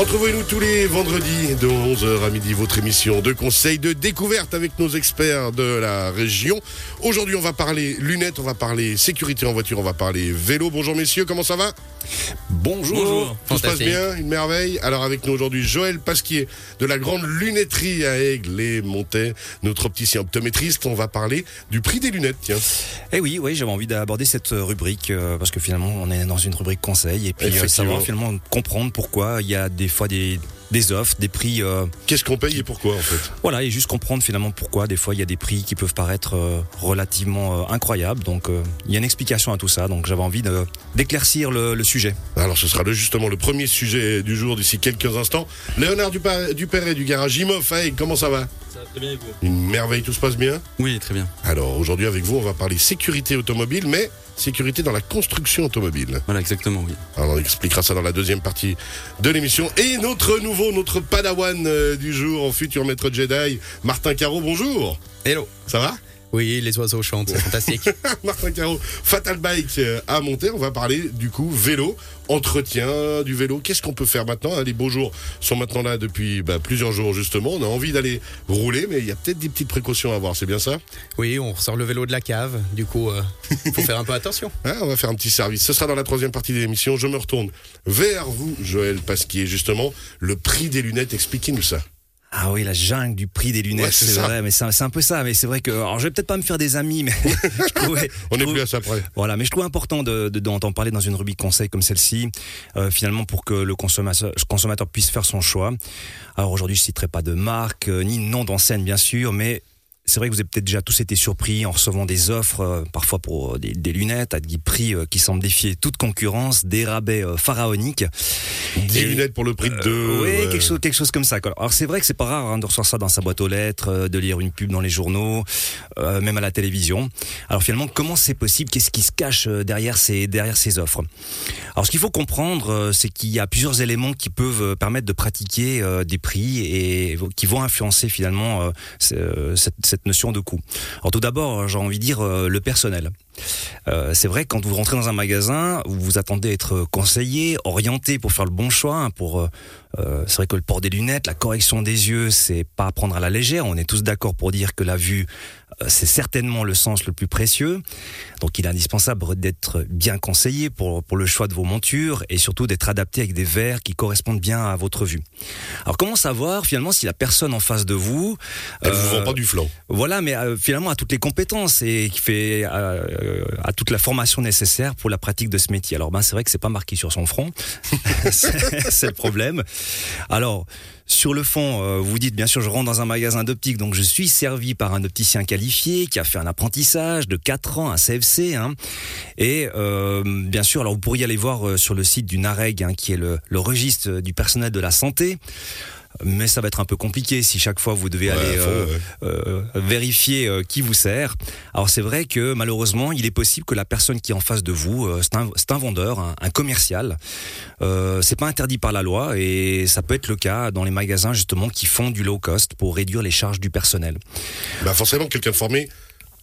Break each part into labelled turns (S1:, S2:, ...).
S1: Retrouvez-nous tous les vendredis de 11h à midi, votre émission de conseils de découverte avec nos experts de la région. Aujourd'hui, on va parler lunettes, on va parler sécurité en voiture, on va parler vélo. Bonjour messieurs, comment ça va?
S2: Bonjour.
S3: Bonjour.
S1: Tout se passe bien, une merveille. Alors avec nous aujourd'hui Joël Pasquier de la grande lunetterie à Aigle et Montais, notre opticien optométriste. On va parler du prix des lunettes, tiens.
S2: Eh oui, oui, j'avais envie d'aborder cette rubrique euh, parce que finalement on est dans une rubrique conseil et puis euh, savoir finalement comprendre pourquoi il y a des fois des, des offres, des prix. euh,
S1: Qu'est-ce qu'on paye et pourquoi en fait?
S2: Voilà, et juste comprendre finalement pourquoi des fois il y a des prix qui peuvent paraître euh, relativement euh, incroyables. Donc il y a une explication à tout ça. Donc j'avais envie d'éclaircir le, le sujet.
S1: Alors ce sera le, justement le premier sujet du jour d'ici quelques instants. Léonard Dupéret du garage Aigle, comment ça va?
S3: Ça va très bien et vous
S1: Une merveille, tout se passe bien
S3: Oui, très bien.
S1: Alors aujourd'hui avec vous, on va parler sécurité automobile, mais sécurité dans la construction automobile.
S3: Voilà, exactement, oui.
S1: Alors on expliquera ça dans la deuxième partie de l'émission. Et notre nouveau, notre padawan euh, du jour, en futur maître Jedi, Martin Caro, bonjour.
S4: Hello.
S1: Ça va?
S4: Oui, les oiseaux chantent, c'est fantastique.
S1: Martin Caro, Fatal Bike euh, à monter. On va parler du coup vélo, entretien du vélo. Qu'est-ce qu'on peut faire maintenant? Hein Les beaux jours sont maintenant là depuis bah, plusieurs jours justement. On a envie d'aller rouler, mais il y a peut-être des petites précautions à avoir. C'est bien ça?
S4: Oui, on ressort le vélo de la cave, du coup, euh, faut faire un peu attention.
S1: Hein, on va faire un petit service. Ce sera dans la troisième partie de l'émission. Je me retourne vers vous, Joël Pasquier, justement. Le prix des lunettes, expliquez-nous ça.
S2: Ah oui, la jungle du prix des lunettes,
S1: Ouais, c'est
S2: vrai, mais c'est un peu ça. Mais c'est vrai que, alors je vais peut-être pas me faire des amis, mais je trouvais,
S1: On
S2: je
S1: n'est
S2: trouve-
S1: plus à ça près.
S2: Voilà, mais je trouve important de, parler dans une rubrique conseil comme celle-ci, euh, finalement pour que le consommateur, consommateur puisse faire son choix. Alors aujourd'hui, je citerai pas de marque euh, ni nom d'enseigne bien sûr, mais c'est vrai que vous avez peut-être déjà tous été surpris en recevant des offres, euh, parfois pour euh, des, des lunettes à des prix euh, qui semblent défier toute concurrence, des rabais pharaoniques.
S1: 10
S2: Et-
S1: lunettes pour le prix de deux.
S2: oui, quelque chose, quelque chose comme ça. Alors c'est vrai que c'est pas rare hein, de recevoir ça dans sa boîte aux lettres, de lire une pub dans les journaux, même à la télévision. Alors finalement, comment c'est possible? Qu'est-ce qui se cache derrière ces derrière ces offres? Alors ce qu'il faut comprendre, c'est qu'il y a plusieurs éléments qui peuvent permettre de pratiquer des prix et qui vont influencer finalement ce- cette, cette notion de coût. Alors tout d'abord, j'ai envie de dire euh, le personnel. Euh, c'est vrai que quand vous rentrez dans un magasin, vous vous attendez à être conseillé, orienté pour faire le bon choix. hein, pour, euh, euh, c'est vrai que le port des lunettes, la correction des yeux, c'est pas à prendre à la légère. On est tous d'accord pour dire que la vue, euh, c'est certainement le sens le plus précieux. Donc, il est indispensable d'être bien conseillé pour pour le choix de vos montures et surtout d'être adapté avec des verres qui correspondent bien à votre vue. Alors, comment savoir finalement si la personne en face de vous
S1: Elle vous
S2: euh,
S1: vend pas du flanc.
S2: voilà, mais euh, finalement à toutes les compétences et qui fait euh, euh, à toute la formation nécessaire pour la pratique de ce métier. Alors ben c'est vrai que c'est pas marqué sur son front, c'est le problème. Alors sur le fond, euh, vous dites bien sûr je rentre dans un magasin d'optique, donc je suis servi par un opticien qualifié qui a fait un apprentissage de 4 ans, un CFC, hein, et euh, bien sûr alors vous pourriez aller voir euh, sur le site du NAREG, hein, qui est le registre du personnel de la santé. Mais ça va être un peu compliqué si chaque fois vous devez
S1: Ouais,
S2: aller
S1: faut,
S2: euh, euh, vérifier euh, qui vous sert. Alors c'est vrai que malheureusement, il est possible que la personne qui est en face de vous, euh, c'est un, un vendeur, un, un commercial. Euh, c'est pas interdit par la loi et ça peut être le cas dans les magasins justement qui font du low cost pour réduire les charges du personnel.
S1: Bah forcément, quelqu'un formé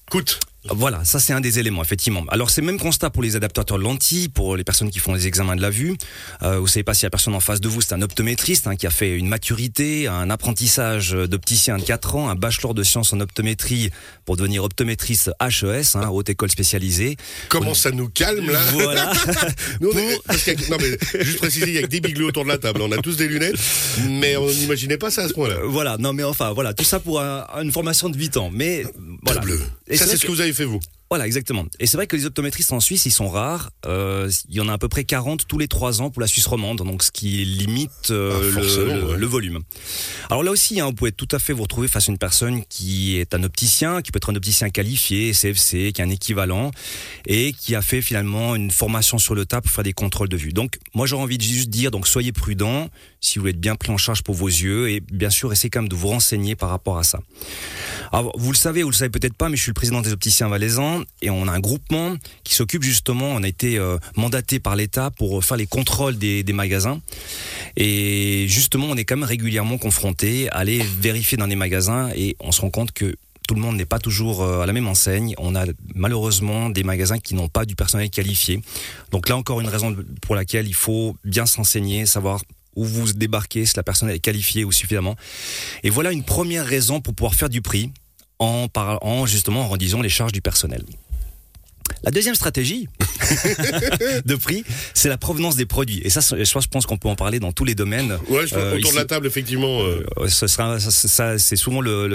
S1: coûte.
S2: Voilà, ça c'est un des éléments, effectivement. Alors c'est le même constat pour les adaptateurs de lentilles, pour les personnes qui font les examens de la vue. Euh, vous savez pas si la personne en face de vous c'est un optométriste hein, qui a fait une maturité, un apprentissage d'opticien de 4 ans, un bachelor de sciences en optométrie pour devenir optométriste HES, hein, haute école spécialisée.
S1: Comment ça nous calme là
S2: Voilà.
S1: Nous, on est- parce qu'il y a- non mais juste préciser, il y a que des bigleux autour de la table. On a tous des lunettes, mais on n'imaginait pas ça à ce point-là.
S2: Voilà, non mais enfin, voilà, tout ça pour un- une formation de 8 ans. Mais voilà.
S1: Bleu.
S2: Et
S1: ça,
S2: c'est
S1: ce
S2: que-
S1: que vous avez fait vous?
S2: Voilà, exactement. Et c'est vrai que les optométristes en Suisse, ils sont rares. Euh, il y en a à peu près 40 tous les 3 ans pour la Suisse romande, donc ce qui limite euh,
S1: Ah,
S2: le,
S1: forcément,
S2: le-
S1: ouais.
S2: le volume. Alors là aussi, hein, vous pouvez tout à fait vous retrouver face à une personne qui est un opticien, qui peut être un opticien qualifié, CFC, qui a un équivalent, et qui a fait finalement une formation sur le tas pour faire des contrôles de vue. Donc moi j'aurais envie de juste dire, donc soyez prudents si vous voulez être bien pris en charge pour vos yeux, et bien sûr essayez quand même de vous renseigner par rapport à ça. Alors, vous le savez, vous le savez peut-être pas, mais je suis le président des opticiens valaisans et on a un groupement qui s'occupe justement, on a été euh, mandaté par l'État pour faire les contrôles des, des magasins. Et justement, on est quand même régulièrement confronté à aller vérifier dans les magasins et on se rend compte que tout le monde n'est pas toujours à la même enseigne. On a malheureusement des magasins qui n'ont pas du personnel qualifié. Donc là encore une raison pour laquelle il faut bien s'enseigner, savoir où vous débarquez, si la personne est qualifiée ou suffisamment. Et voilà une première raison pour pouvoir faire du prix en, en justement en réduisant les charges du personnel. La deuxième stratégie de prix, c'est la provenance des produits. Et ça, je pense qu'on peut en parler dans tous les domaines.
S1: Ouais, euh, autour de la table, effectivement. Euh.
S2: Euh, ce sera, ça, c'est souvent le,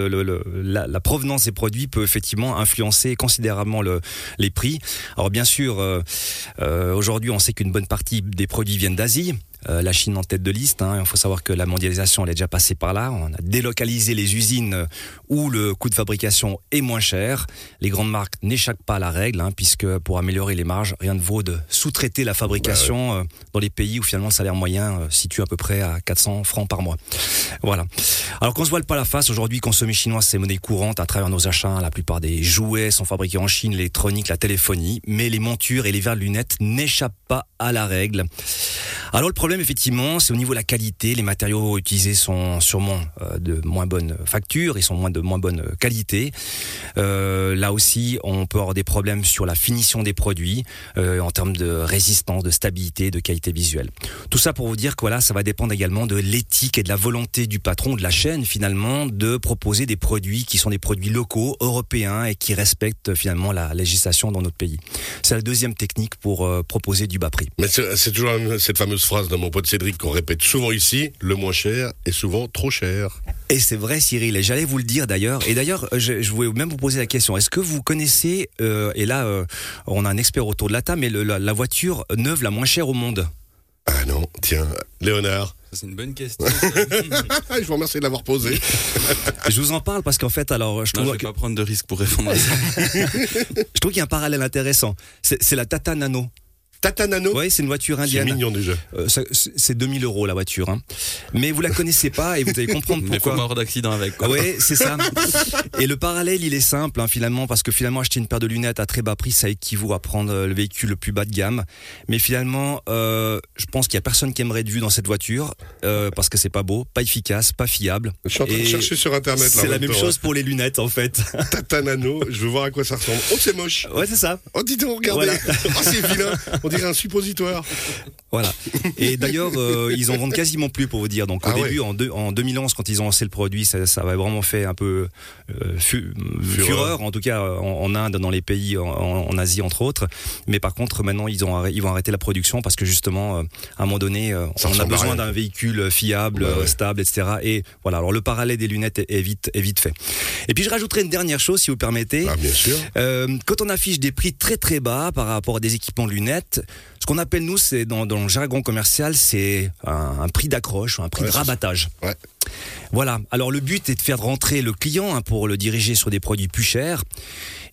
S2: la, provenance des produits peut effectivement influencer considérablement le, les prix. Alors bien sûr, aujourd'hui, on sait qu'une bonne partie des produits viennent d'Asie. Euh, la Chine en tête de liste. Hein. Il faut savoir que la mondialisation, elle est déjà passée par là. On a délocalisé les usines où le coût de fabrication est moins cher. Les grandes marques n'échappent pas à la règle, hein, puisque pour améliorer les marges, rien ne vaut de sous-traiter la fabrication euh, dans les pays où finalement le salaire moyen euh, situe à peu près à 400 francs par mois. Voilà. Alors qu'on se voile pas la face, aujourd'hui, consommer chinois, c'est monnaie courante à travers nos achats. La plupart des jouets sont fabriqués en Chine, l'électronique, la téléphonie, mais les montures et les verres de lunettes n'échappent pas à la règle. Alors le problème effectivement, c'est au niveau de la qualité. Les matériaux utilisés sont sûrement euh, de moins bonne facture, ils sont moins de moins bonne qualité. Euh, là aussi, on peut avoir des problèmes sur la finition des produits euh, en termes de résistance, de stabilité, de qualité visuelle. Tout ça pour vous dire que voilà, ça va dépendre également de l'éthique et de la volonté du patron de la chaîne finalement de proposer des produits qui sont des produits locaux, européens et qui respectent finalement la législation dans notre pays. C'est la deuxième technique pour proposer du bas prix.
S1: Mais c'est toujours cette fameuse phrase de mon pote Cédric qu'on répète souvent ici, le moins cher est souvent trop cher.
S2: Et c'est vrai Cyril, et j'allais vous le dire d'ailleurs. Et d'ailleurs, je, voulais même vous poser la question, est-ce que vous connaissez, euh, et là euh, on a un expert autour de la table, mais la, voiture neuve la moins chère au monde?
S1: Ah non, tiens, Léonard.
S5: C'est une bonne question.
S1: je vous remercie de l'avoir posé.
S2: je vous en parle parce qu'en fait, alors,
S5: je trouve. Non, je vais pas prendre de risque pour répondre à ça.
S2: je trouve qu'il y a un parallèle intéressant. C'est la Tata Nano.
S1: Tata Nano
S2: Oui, c'est une voiture indienne.
S1: C'est mignon déjà.
S2: Euh, c'est 2000 euros la voiture. Hein. Mais vous la connaissez pas et vous allez comprendre pourquoi.
S5: Mais mort d'accident avec.
S2: Oui, c'est ça. et le parallèle, il est simple hein, finalement parce que finalement acheter une paire de lunettes à très bas prix, ça équivaut à prendre euh, le véhicule le plus bas de gamme. Mais finalement, euh, je pense qu'il y a personne qui aimerait de vue dans cette voiture euh, parce que c'est pas beau, pas efficace, pas fiable.
S1: Je suis en train de chercher sur internet.
S2: C'est la même chose pour les lunettes en fait.
S1: Tata Nano, je veux voir à quoi ça ressemble. Oh, c'est moche.
S2: Ouais, c'est ça.
S1: Oh, dis donc, regardez. oh, c'est vilain. On dirait un suppositoire.
S2: Voilà. Et d'ailleurs, euh, ils en vendent quasiment plus pour vous dire. Donc au ah début, en, en 2011, quand ils ont lancé le produit, ça, ça avait vraiment fait un peu euh, fureur. en tout cas en, Inde, dans les pays, en, Asie entre autres. Mais par contre, maintenant, ils, ont, ils vont arrêter la production parce que justement, euh, à un moment donné, on a besoin d'un véhicule fiable, stable, etc. Et voilà. Alors le parallèle des lunettes est, vite, est vite fait. Et puis je rajouterai une dernière chose, si vous permettez.
S1: Ah, bien sûr.
S2: quand on affiche des prix très très bas par rapport à des équipements de lunettes, ce qu'on appelle nous, c'est dans, le jargon commercial, c'est un, prix d'accroche, un prix de rabattage.
S1: Ouais.
S2: Voilà. Alors le but est de faire rentrer le client hein, pour le diriger sur des produits plus chers.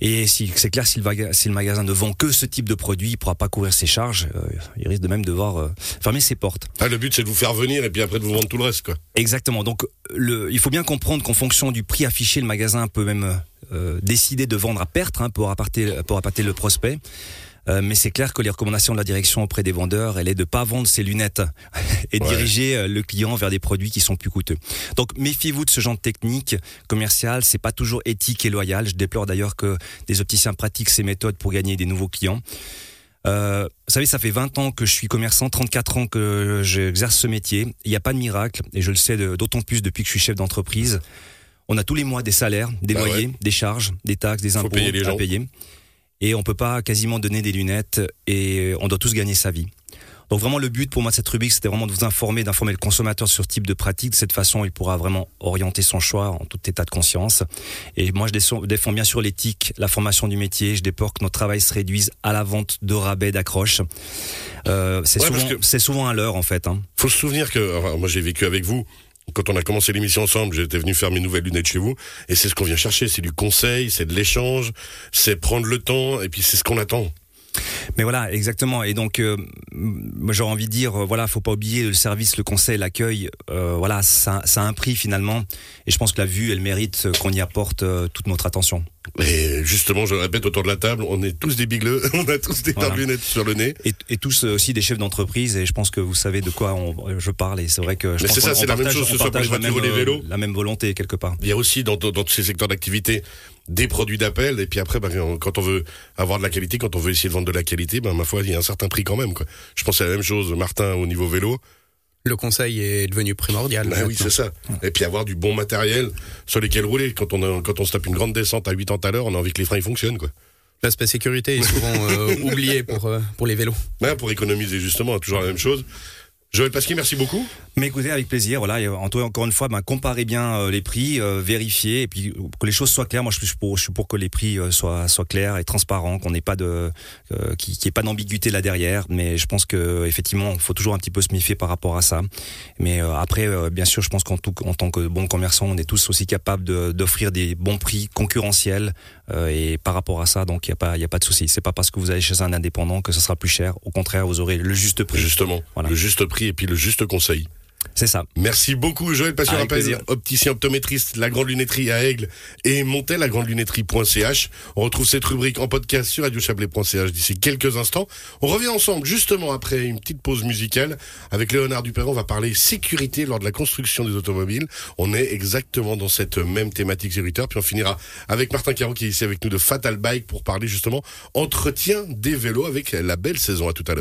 S2: Et si, c'est clair, si le, si le, magasin ne vend que ce type de produit, il pourra pas couvrir ses charges. Euh, il risque de même devoir euh, fermer ses portes.
S1: Ah, le but, c'est de vous faire venir et puis après de vous vendre tout le reste, quoi.
S2: Exactement. Donc, le, il faut bien comprendre qu'en fonction du prix affiché, le magasin peut même euh, décider de vendre à perte hein, pour, apporter, pour apporter le prospect. Euh, mais c'est clair que les recommandations de la direction auprès des vendeurs, elle est de pas vendre ses lunettes et diriger euh, le client vers des produits qui sont plus coûteux. Donc méfiez-vous de ce genre de technique commerciale, c'est pas toujours éthique et loyal. Je déplore d'ailleurs que des opticiens pratiquent ces méthodes pour gagner des nouveaux clients. Euh, vous savez, ça fait 20 ans que je suis commerçant, 34 ans que j'exerce ce métier. Il n'y a pas de miracle, et je le sais d'autant plus depuis que je suis chef d'entreprise. On a tous les mois des salaires, des bah loyers, des charges, des taxes, des impôts à payer et on peut pas quasiment donner des lunettes et on doit tous gagner sa vie. Donc vraiment le but pour moi de cette rubrique c'était vraiment de vous informer, d'informer le consommateur sur ce type de pratique. De cette façon il pourra vraiment orienter son choix en tout état de conscience. Et moi je défends bien sûr l'éthique, la formation du métier. Je déplore que notre travail se réduise à la vente de rabais, d'accroches. Euh, c'est souvent, souvent à l'heure en fait. Hein.
S1: Faut se souvenir que moi j'ai vécu avec vous quand on a commencé l'émission ensemble, j'étais venu faire mes nouvelles lunettes chez vous, et c'est ce qu'on vient chercher, c'est du conseil, c'est de l'échange, c'est prendre le temps, et puis c'est ce qu'on attend.
S2: Mais voilà, exactement. Et donc, euh, j'aurais envie de dire, euh, voilà, faut pas oublier le service, le conseil, l'accueil. Euh, voilà, ça, ça, a un prix finalement. Et je pense que la vue, elle mérite qu'on y apporte toute notre attention.
S1: Et justement, je le répète autour de la table, on est tous des bigleux, on a tous des
S2: Voilà.
S1: sur le nez.
S2: Et, et tous euh, aussi des chefs d'entreprise et je pense que vous savez de quoi on- je parle et c'est vrai que je
S1: Mais
S2: pense
S1: c'est ça, c'est la même chose, ce soit pour les voitures ou les
S2: euh,
S1: vélos.
S2: la même volonté quelque part.
S1: Il y a aussi dans, dans, dans tous ces secteurs d'activité des produits d'appel et puis après bah, quand on veut avoir de la qualité, quand on veut essayer de vendre de la qualité, ben ma foi il y a un certain prix quand même quoi. Je pense à la même chose Martin au niveau vélo.
S4: Le conseil est devenu primordial.
S1: Ah oui, c'est ça. Et puis avoir du bon matériel sur lesquels rouler quand on a- quand on se tape une grande descente à 80 à l'heure, on a envie que les freins ils fonctionnent quoi.
S4: L'aspect sécurité est souvent euh, oublié pour, euh, pour les vélos.
S1: Ouais, pour économiser justement, toujours la même chose. Joël Pasquier, merci beaucoup.
S2: Mais écoutez, avec plaisir. Voilà, cas, encore une fois, ben, comparez bien euh, les prix, euh, vérifiez, et puis euh, que les choses soient claires. Moi, je suis pour, je suis pour que les prix euh, soient, soient clairs et transparents, qu'on n'ait pas de, euh, qu'il n'y ait pas d'ambiguïté là derrière. Mais je pense que effectivement, il faut toujours un petit peu se méfier par rapport à ça. Mais euh, après, euh, bien sûr, je pense qu'en tant que bon commerçant, on est tous aussi capables d'offrir des bons prix concurrentiels. Euh, et par rapport à ça, donc il n'y a pas, il y a pas de souci. C'est pas parce que vous allez chez un indépendant que ce sera plus cher. Au contraire, vous aurez le juste prix.
S1: Justement,
S2: Voilà.
S1: le juste prix et puis le juste conseil.
S2: C'est ça.
S1: Merci beaucoup Joël Pasquier,
S2: Avec
S1: rappelle,
S2: plaisir.
S1: opticien optométriste, la grande lunetterie à Aigle et Montel, la grande lunetterie.ch. On retrouve cette rubrique en podcast sur radiochablais.ch d'ici quelques instants. On revient ensemble justement après une petite pause musicale avec Léonard Dupéron. On va parler sécurité lors de la construction des automobiles. On est exactement dans cette même thématique sécuritaire. Puis on finira avec Martin Caro qui est ici avec nous de Fatal Bike pour parler justement entretien des vélos avec la belle saison. À tout à l'heure.